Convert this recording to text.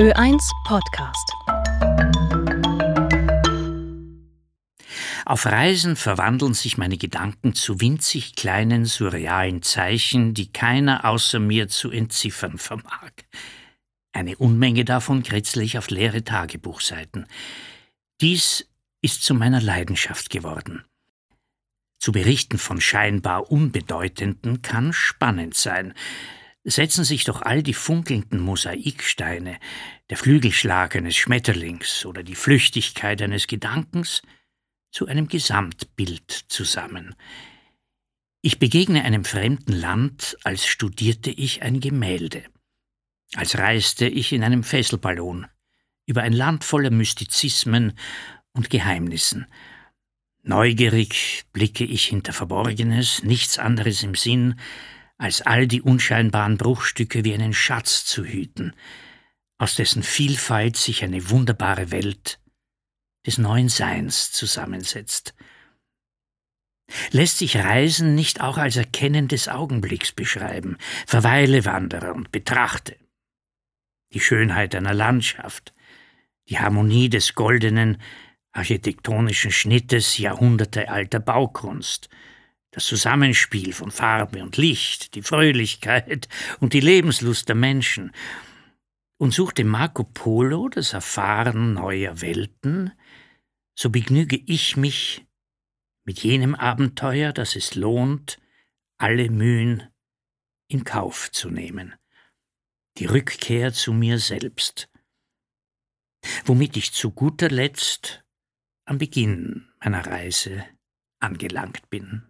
Ö1 Podcast. Auf Reisen verwandeln sich meine Gedanken zu winzig kleinen surrealen Zeichen, die keiner außer mir zu entziffern vermag. Eine Unmenge davon kritzle ich auf leere Tagebuchseiten. Dies ist zu meiner Leidenschaft geworden. Zu berichten von scheinbar Unbedeutenden kann spannend sein, setzen sich doch all die funkelnden Mosaiksteine, der Flügelschlag eines Schmetterlings oder die Flüchtigkeit eines Gedankens zu einem Gesamtbild zusammen. Ich begegne einem fremden Land, als studierte ich ein Gemälde, als reiste ich in einem Fesselballon über ein Land voller Mystizismen und Geheimnissen. Neugierig blicke ich hinter Verborgenes, nichts anderes im Sinn, als all die unscheinbaren Bruchstücke wie einen Schatz zu hüten, aus dessen Vielfalt sich eine wunderbare Welt des neuen Seins zusammensetzt. Lässt sich Reisen nicht auch als Erkennen des Augenblicks beschreiben, verweile Wanderer und betrachte die Schönheit einer Landschaft, die Harmonie des goldenen architektonischen Schnittes jahrhundertealter Baukunst, das Zusammenspiel von Farbe und Licht, die Fröhlichkeit und die Lebenslust der Menschen, und suchte Marco Polo das Erfahren neuer Welten, so begnüge ich mich mit jenem Abenteuer, das es lohnt, alle Mühen in Kauf zu nehmen, die Rückkehr zu mir selbst, womit ich zu guter Letzt am Beginn meiner Reise angelangt bin.